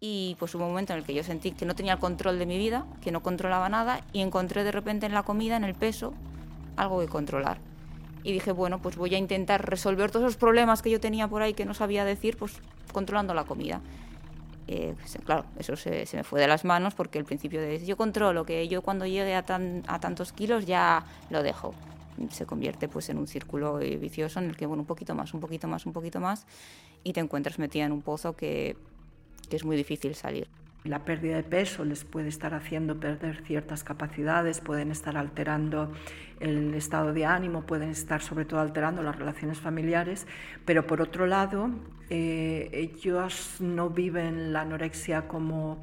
y pues hubo un momento en el que yo sentí que no tenía el control de mi vida, que no controlaba nada y encontré de repente en la comida, en el peso, algo que controlar. Y dije, bueno, pues voy a intentar resolver todos los problemas que yo tenía por ahí que no sabía decir, pues controlando la comida. Eh, pues, claro, eso se, me fue de las manos porque el principio de yo controlo, que yo cuando llegue a, a tantos kilos ya lo dejo. Se convierte pues en un círculo vicioso en el que, bueno, un poquito más, un poquito más, un poquito más, y te encuentras metida en un pozo que que es muy difícil salir. La pérdida de peso les puede estar haciendo perder ciertas capacidades, pueden estar alterando el estado de ánimo, pueden estar sobre todo alterando las relaciones familiares, pero por otro lado, eh, ellos no viven la anorexia como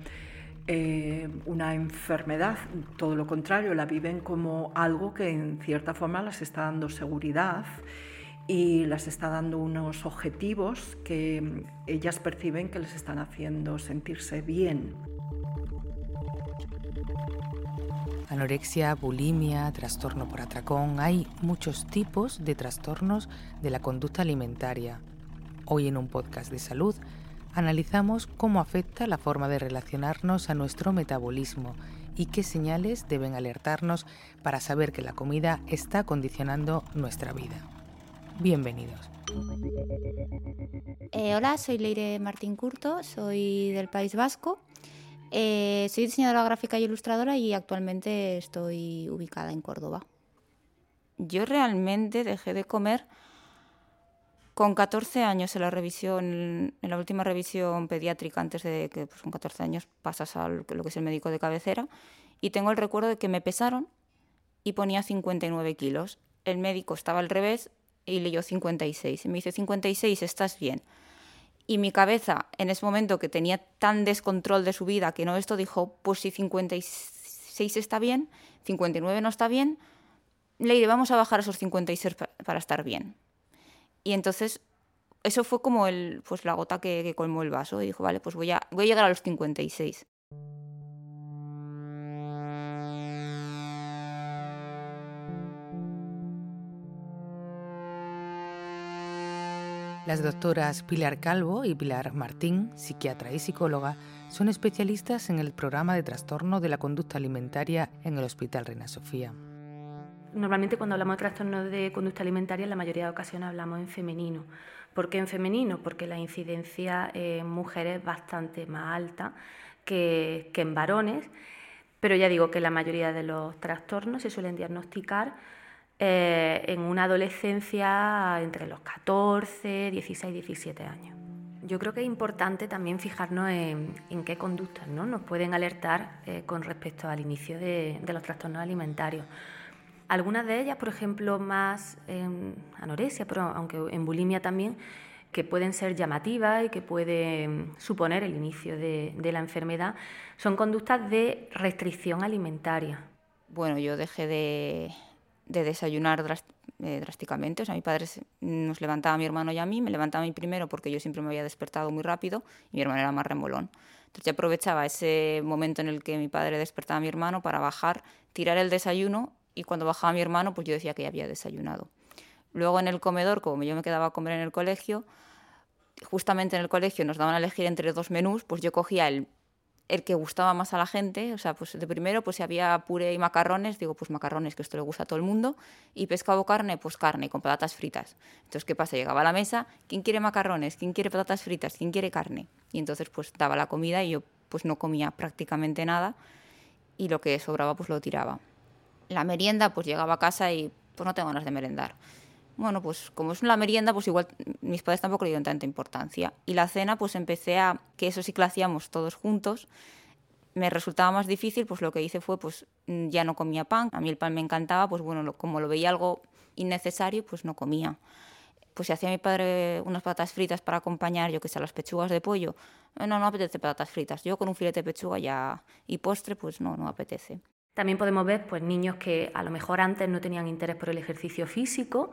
eh, una enfermedad, todo lo contrario, la viven como algo que en cierta forma les está dando seguridad y las está dando unos objetivos que ellas perciben que les están haciendo sentirse bien. Anorexia, bulimia, trastorno por atracón, hay muchos tipos de trastornos de la conducta alimentaria. Hoy en un podcast de salud analizamos cómo afecta la forma de relacionarnos a nuestro metabolismo y qué señales deben alertarnos para saber que la comida está condicionando nuestra vida. Bienvenidos. Eh, hola, soy Leire Martín Curto, soy del País Vasco. Eh, soy diseñadora gráfica y ilustradora y actualmente estoy ubicada en Córdoba. Yo realmente dejé de comer con 14 años en la revisión, en la última revisión pediátrica, antes de que pues, con 14 años pasas a lo que es el médico de cabecera, y tengo el recuerdo de que me pesaron y ponía 59 kilos. El médico estaba al revés y leyó 56. Y me dice, 56, estás bien. Y mi cabeza, en ese momento que tenía tan descontrol de su vida que no esto, dijo, pues si 56 está bien, 59 no está bien, le vamos a bajar esos 56 para estar bien. Y entonces, eso fue como el, pues la gota que, que colmó el vaso. Y dijo, vale, pues voy a, voy a llegar a los 56. Las doctoras Pilar Calvo y Pilar Martín, psiquiatra y psicóloga, son especialistas en el programa de trastorno de la conducta alimentaria en el Hospital Reina Sofía. Normalmente cuando hablamos de trastorno de conducta alimentaria en la mayoría de ocasiones hablamos en femenino. ¿Por qué en femenino? Porque la incidencia en mujeres es bastante más alta que, que en varones, pero ya digo que la mayoría de los trastornos se suelen diagnosticar eh, en una adolescencia entre los 14, 16, 17 años. Yo creo que es importante también fijarnos en, qué conductas ¿no? nos pueden alertar eh, con respecto al inicio de, los trastornos alimentarios. Algunas de ellas, por ejemplo, más en anorexia, pero aunque en bulimia también, que pueden ser llamativas y que pueden suponer el inicio de la enfermedad, son conductas de restricción alimentaria. Bueno, yo dejé de, de desayunar eh, drásticamente. O sea, mi padre nos levantaba mi hermano y a mí, me levantaba a primero porque yo siempre me había despertado muy rápido y mi hermano era más remolón. Entonces yo aprovechaba ese momento en el que mi padre despertaba a mi hermano para bajar, tirar el desayuno y cuando bajaba mi hermano pues yo decía que ya había desayunado. Luego en el comedor, como yo me quedaba a comer en el colegio, justamente en el colegio nos daban a elegir entre dos menús, pues yo cogía el el que gustaba más a la gente, o sea, pues de primero, pues si había puré y macarrones, digo, pues macarrones, que esto le gusta a todo el mundo, y pescado o carne, pues carne, con patatas fritas. Entonces, ¿qué pasa? Llegaba a la mesa, ¿quién quiere macarrones? ¿Quién quiere patatas fritas? ¿Quién quiere carne? Y entonces, pues daba la comida y yo, pues no comía prácticamente nada, y lo que sobraba, pues lo tiraba. La merienda, pues llegaba a casa y, pues no tengo ganas de merendar bueno, pues como es una merienda, pues igual mis padres tampoco le dieron tanta importancia. Y la cena, pues empecé a, que eso sí que lo hacíamos todos juntos, me resultaba más difícil, pues lo que hice fue, pues mm, ya no comía pan, a mí el pan me encantaba, pues bueno, como lo veía algo innecesario, pues no comía. Pues si hacía mi padre unas patatas fritas para acompañar, yo que sé, las pechugas de pollo, eh, no, no apetece patatas fritas. Yo con un filete de pechuga ya y postre, pues no, no apetece. También podemos ver pues, niños que a lo mejor antes no tenían interés por el ejercicio físico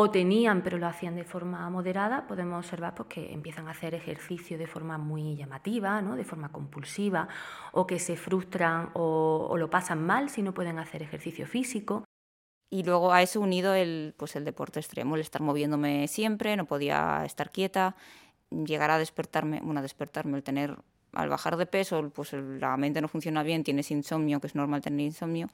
o tenían pero lo hacían de forma moderada, podemos observar pues, que empiezan a hacer ejercicio de forma muy llamativa, ¿no? de forma compulsiva, o que se frustran o, lo pasan mal si no pueden hacer ejercicio físico. Y luego a eso unido el, pues el deporte extremo, el estar moviéndome siempre, no podía estar quieta, llegar a despertarme, bueno, a despertarme, el tener al bajar de peso, pues la mente no funciona bien, tienes insomnio, que es normal tener insomnio,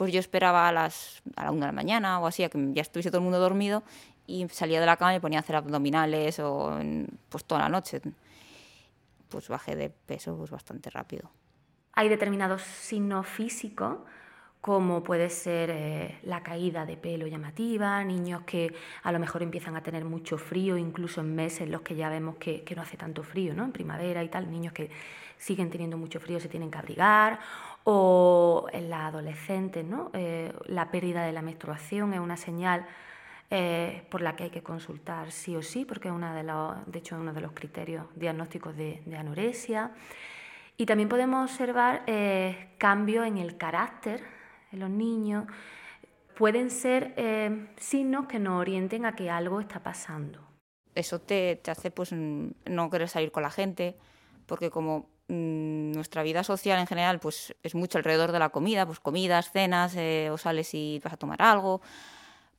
pues yo esperaba a las a la una de la mañana o así, a que ya estuviese todo el mundo dormido y salía de la cama y me ponía a hacer abdominales o pues toda la noche. Pues bajé de peso pues bastante rápido. Hay determinados signos físicos como puede ser eh, la caída de pelo llamativa, niños que a lo mejor empiezan a tener mucho frío, incluso en meses en los que ya vemos que, no hace tanto frío, ¿no? en primavera y tal, niños que siguen teniendo mucho frío se tienen que abrigar, o en la adolescente, ¿no? Eh, la pérdida de la menstruación es una señal eh, por la que hay que consultar sí o sí, porque es una de, los, de hecho es uno de los criterios diagnósticos de, de anorexia. Y también podemos observar cambios en el carácter en los niños, pueden ser eh, signos que nos orienten a que algo está pasando. Eso te, hace pues, no querer salir con la gente, porque como mm, nuestra vida social en general pues, es mucho alrededor de la comida, pues comidas, cenas, eh, o sales y vas a tomar algo,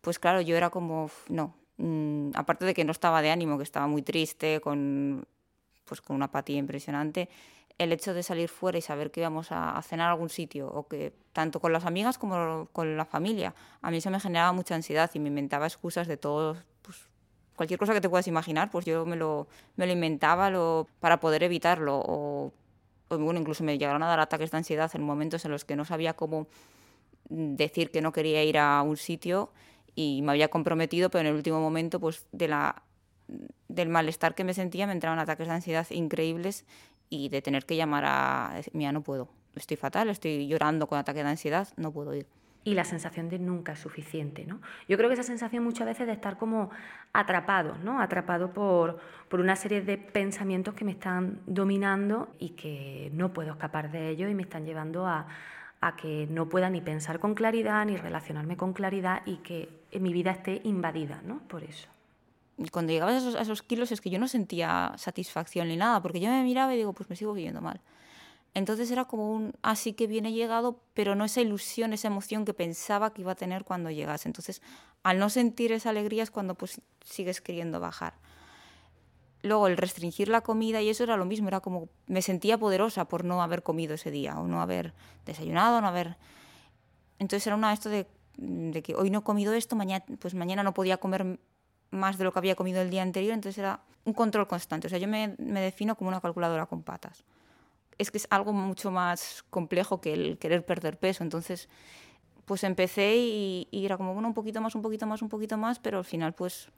pues claro, yo era como, no, mm, aparte de que no estaba de ánimo, que estaba muy triste, con, pues, con una apatía impresionante, el hecho de salir fuera y saber que íbamos a, cenar a algún sitio, o que tanto con las amigas como con la familia, a mí eso me generaba mucha ansiedad y me inventaba excusas de todo, pues, cualquier cosa que te puedas imaginar, pues yo me lo, me lo inventaba para poder evitarlo. O, bueno, incluso me llegaron a dar ataques de ansiedad en momentos en los que no sabía cómo decir que no quería ir a un sitio y me había comprometido, pero en el último momento, pues de la del malestar que me sentía me entraban ataques de ansiedad increíbles y de tener que llamar a, mira, no puedo, estoy fatal, estoy llorando con ataque de ansiedad, no puedo ir. Y la sensación de nunca es suficiente, ¿no? Yo creo que esa sensación muchas veces de estar como atrapado, ¿no? Atrapado por, por una serie de pensamientos que me están dominando y que no puedo escapar de ellos y me están llevando a, a que no pueda ni pensar con claridad, ni relacionarme con claridad y que mi vida esté invadida, ¿no? Por eso cuando llegabas a esos, kilos es que yo no sentía satisfacción ni nada, porque yo me miraba y digo, pues me sigo viviendo mal. Entonces era como un así que viene llegado, pero no esa ilusión, esa emoción que pensaba que iba a tener cuando llegase. Entonces, al no sentir esa alegría es cuando pues sigues queriendo bajar. Luego el restringir la comida y eso era lo mismo, era como me sentía poderosa por no haber comido ese día o no haber desayunado, no haber Entonces era una esto de, de que hoy no he comido esto, mañana pues mañana no podía comer más de lo que había comido el día anterior, entonces era un control constante. O sea, yo me, me, defino como una calculadora con patas. Es que es algo mucho más complejo que el querer perder peso. Entonces, pues empecé y, era como, bueno, un poquito más, un poquito más, un poquito más, pero al final, pues,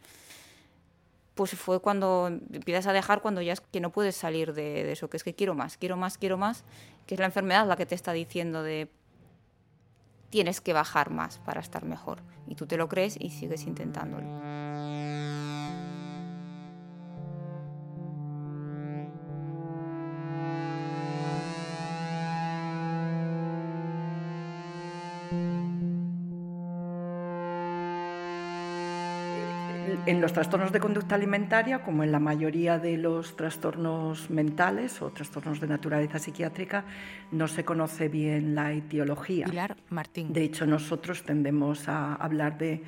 pues fue cuando empiezas a dejar, cuando ya es que no puedes salir de, de eso, que es que quiero más, quiero más, quiero más, que es la enfermedad la que te está diciendo de tienes que bajar más para estar mejor. Y tú te lo crees y sigues intentándolo. Los trastornos de conducta alimentaria, como en la mayoría de los trastornos mentales o trastornos de naturaleza psiquiátrica, no se conoce bien la etiología. Pilar Martín. De hecho, nosotros tendemos a hablar de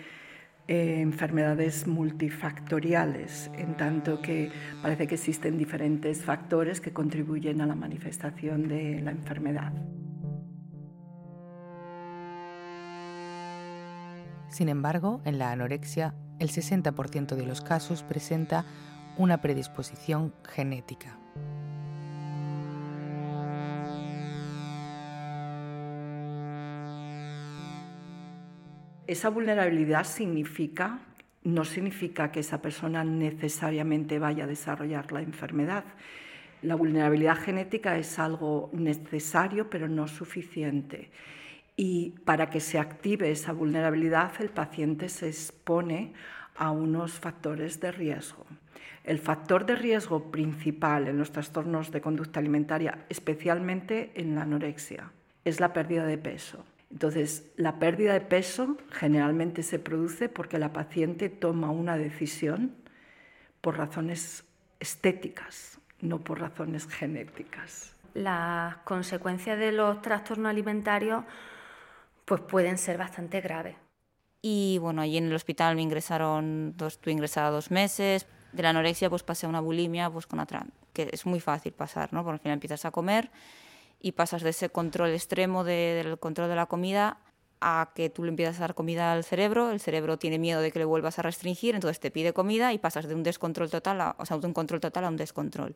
eh, enfermedades multifactoriales, en tanto que parece que existen diferentes factores que contribuyen a la manifestación de la enfermedad. Sin embargo, en la anorexia el 60% de los casos presenta una predisposición genética. Esa vulnerabilidad significa, no significa que esa persona necesariamente vaya a desarrollar la enfermedad. La vulnerabilidad genética es algo necesario pero no suficiente. Y para que se active esa vulnerabilidad, el paciente se expone a unos factores de riesgo. El factor de riesgo principal en los trastornos de conducta alimentaria, especialmente en la anorexia, es la pérdida de peso. Entonces, la pérdida de peso generalmente se produce porque la paciente toma una decisión por razones estéticas, no por razones genéticas. Las consecuencias de los trastornos alimentarios pues pueden ser bastante graves. Y bueno, allí en el hospital me ingresaron, dos, estuve ingresada dos meses, de la anorexia pues pasé a una bulimia pues con otra, que es muy fácil pasar, ¿no? Porque al final empiezas a comer y pasas de ese control extremo del control de la comida a que tú le empiezas a dar comida al cerebro, el cerebro tiene miedo de que le vuelvas a restringir, entonces te pide comida y pasas de un descontrol total, a, o sea, de un control total a un descontrol.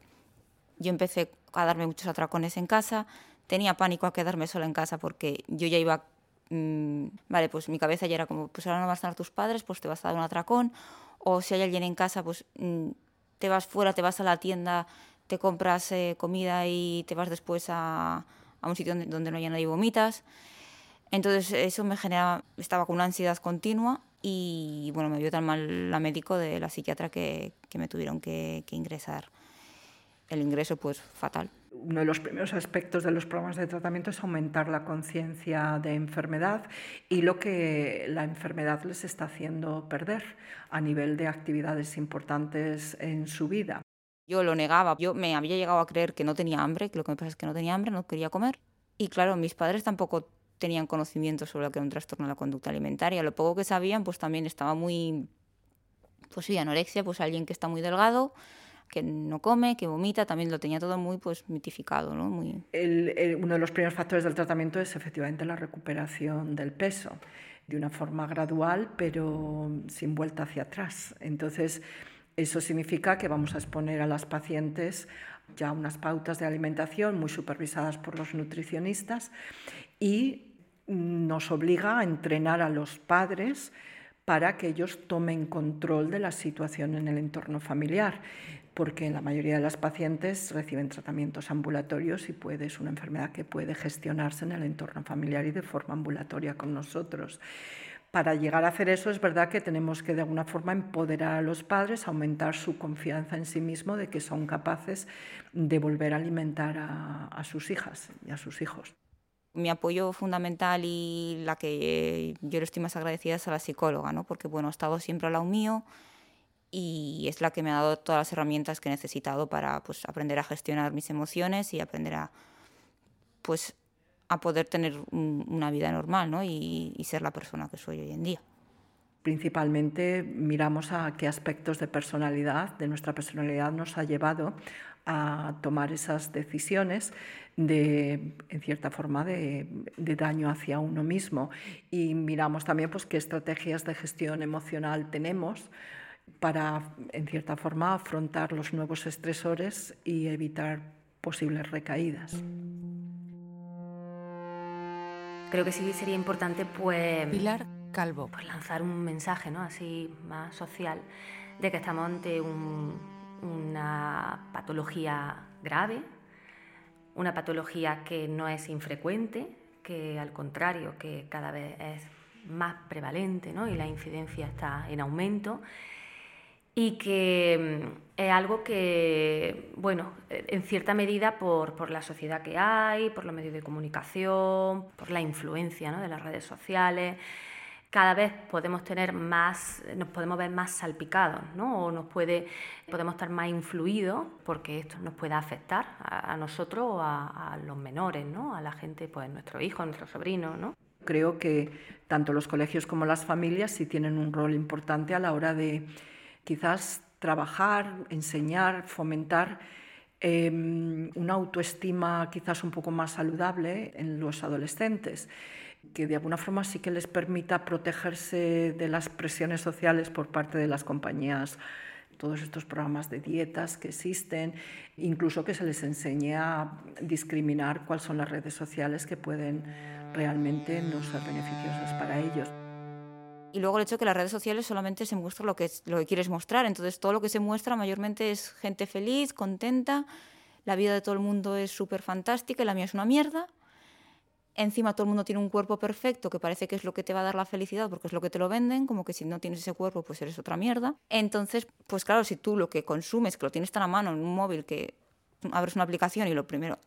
Yo empecé a darme muchos atracones en casa, tenía pánico a quedarme sola en casa porque yo ya iba, mmm, vale, pues mi cabeza ya era como, pues ahora no van a estar tus padres, pues te vas a dar un atracón, o si hay alguien en casa, pues mmm, te vas fuera, te vas a la tienda, te compras eh, comida y te vas después a, a un sitio donde, donde no haya nadie y vomitas. Entonces eso me generaba, estaba con una ansiedad continua y bueno, me vio tan mal la médico de la psiquiatra que, que me tuvieron que, que, ingresar. El ingreso pues fatal. Uno de los primeros aspectos de los programas de tratamiento es aumentar la conciencia de enfermedad y lo que la enfermedad les está haciendo perder a nivel de actividades importantes en su vida. Yo lo negaba, yo me había llegado a creer que no tenía hambre, que lo que me pasa es que no tenía hambre, no quería comer. Y claro, mis padres tampoco tenían conocimiento sobre lo que era un trastorno de la conducta alimentaria. Lo poco que sabían, pues también estaba muy, pues sí, anorexia, pues alguien que está muy delgado, que no come, que vomita, también lo tenía todo muy pues mitificado, ¿no? Muy... El, el, uno de los primeros factores del tratamiento es efectivamente la recuperación del peso, de una forma gradual, pero sin vuelta hacia atrás. Entonces, eso significa que vamos a exponer a las pacientes ya unas pautas de alimentación muy supervisadas por los nutricionistas y nos obliga a entrenar a los padres para que ellos tomen control de la situación en el entorno familiar, porque la mayoría de las pacientes reciben tratamientos ambulatorios y puede, es una enfermedad que puede gestionarse en el entorno familiar y de forma ambulatoria con nosotros. Para llegar a hacer eso es verdad que tenemos que de alguna forma empoderar a los padres, aumentar su confianza en sí mismo de que son capaces de volver a alimentar a, a sus hijas y a sus hijos mi apoyo fundamental y la que yo le estoy más agradecida es a la psicóloga, ¿no? porque bueno, ha estado siempre al lado mío y es la que me ha dado todas las herramientas que he necesitado para pues, aprender a gestionar mis emociones y aprender a, pues, a poder tener un, una vida normal ¿no? y, y ser la persona que soy hoy en día. Principalmente miramos a qué aspectos de personalidad, de nuestra personalidad, nos ha llevado a tomar esas decisiones de, en cierta forma, de, de, daño hacia uno mismo. Y miramos también pues, qué estrategias de gestión emocional tenemos para, en cierta forma, afrontar los nuevos estresores y evitar posibles recaídas. Creo que sí sería importante, pues... Pilar Calvo. Pues lanzar un mensaje, ¿no? Así más social, de que estamos ante un, una patología grave, una patología que no es infrecuente, que al contrario, que cada vez es más prevalente ¿no? y la incidencia está en aumento y que mm, es algo que, bueno, en cierta medida por, por, la sociedad que hay, por los medios de comunicación, por la influencia ¿no? de las redes sociales, cada vez podemos tener más, nos podemos ver más salpicados, ¿no? O nos puede, podemos estar más influidos porque esto nos puede afectar a, a nosotros o a, a, los menores, ¿no? A la gente, pues nuestro hijo, nuestro sobrino, ¿no? Creo que tanto los colegios como las familias sí tienen un rol importante a la hora de quizás trabajar, enseñar, fomentar eh, una autoestima quizás un poco más saludable en los adolescentes que de alguna forma sí que les permita protegerse de las presiones sociales por parte de las compañías, todos estos programas de dietas que existen, incluso que se les enseñe a discriminar cuáles son las redes sociales que pueden realmente no ser beneficiosas para ellos. Y luego el hecho de que las redes sociales solamente se muestra lo que, lo que quieres mostrar, entonces todo lo que se muestra mayormente es gente feliz, contenta, la vida de todo el mundo es súper fantástica y la mía es una mierda encima todo el mundo tiene un cuerpo perfecto que parece que es lo que te va a dar la felicidad porque es lo que te lo venden, como que si no tienes ese cuerpo pues eres otra mierda. Entonces, pues claro, si tú lo que consumes, que lo tienes tan a mano en un móvil que abres una aplicación y lo primero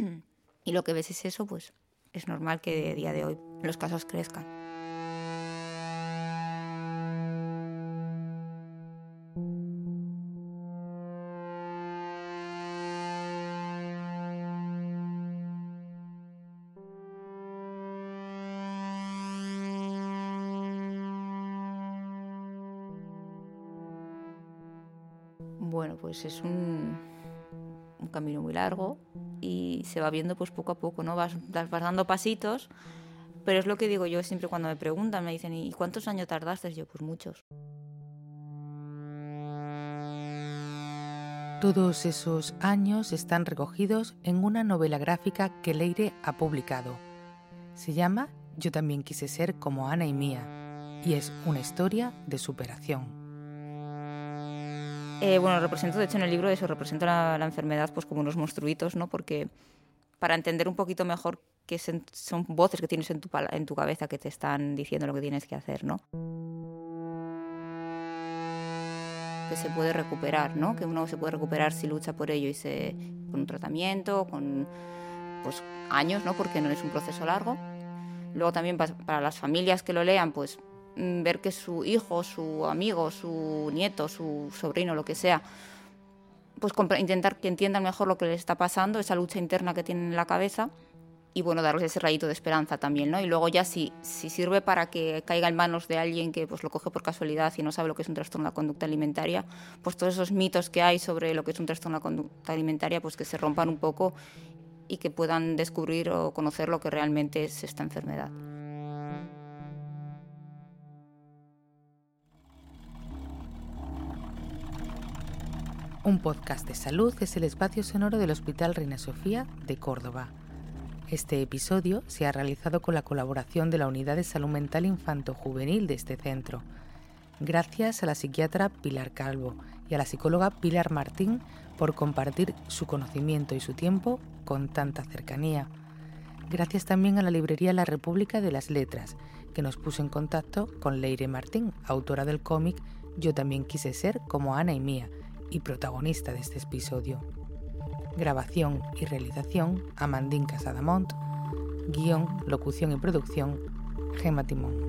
y lo que ves es eso, pues es normal que a día de hoy los casos crezcan. Pues es un, un camino muy largo y se va viendo pues poco a poco, ¿no? Vas, vas dando pasitos, pero es lo que digo yo siempre cuando me preguntan, me dicen, ¿y cuántos años tardaste? Yo, pues muchos. Todos esos años están recogidos en una novela gráfica que Leire ha publicado. Se llama Yo también quise ser como Ana y Mía y es una historia de superación. Eh, bueno, represento, de hecho, en el libro eso, represento la, la, enfermedad pues como unos monstruitos, ¿no? Porque para entender un poquito mejor que son voces que tienes en tu, en tu cabeza que te están diciendo lo que tienes que hacer, ¿no? Que se puede recuperar, ¿no? Que uno se puede recuperar si lucha por ello y se, con un tratamiento, con pues, años, ¿no? Porque no es un proceso largo. Luego también para las familias que lo lean, pues ver que su hijo, su amigo, su nieto, su sobrino, lo que sea, pues intentar que entiendan mejor lo que les está pasando, esa lucha interna que tienen en la cabeza y bueno, darles ese rayito de esperanza también, ¿no? Y luego ya si, si sirve para que caiga en manos de alguien que pues lo coge por casualidad y no sabe lo que es un trastorno de la conducta alimentaria, pues todos esos mitos que hay sobre lo que es un trastorno de la conducta alimentaria, pues que se rompan un poco y que puedan descubrir o conocer lo que realmente es esta enfermedad. Un podcast de salud es el espacio sonoro del Hospital Reina Sofía de Córdoba. Este episodio se ha realizado con la colaboración de la Unidad de Salud Mental Infanto-Juvenil de este centro. Gracias a la psiquiatra Pilar Calvo y a la psicóloga Pilar Martín por compartir su conocimiento y su tiempo con tanta cercanía. Gracias también a la librería La República de las Letras, que nos puso en contacto con Leire Martín, autora del cómic Yo también quise ser como Ana y Mía, y protagonista de este episodio. Grabación y realización, Amandín Casadamont. Guión, locución y producción, Gema Timón.